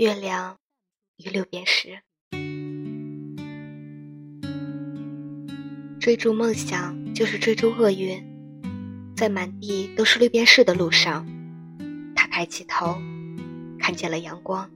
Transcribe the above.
月亮与六便士。追逐梦想就是追逐厄运在满地都是六便士的路上他抬起头看见了阳光。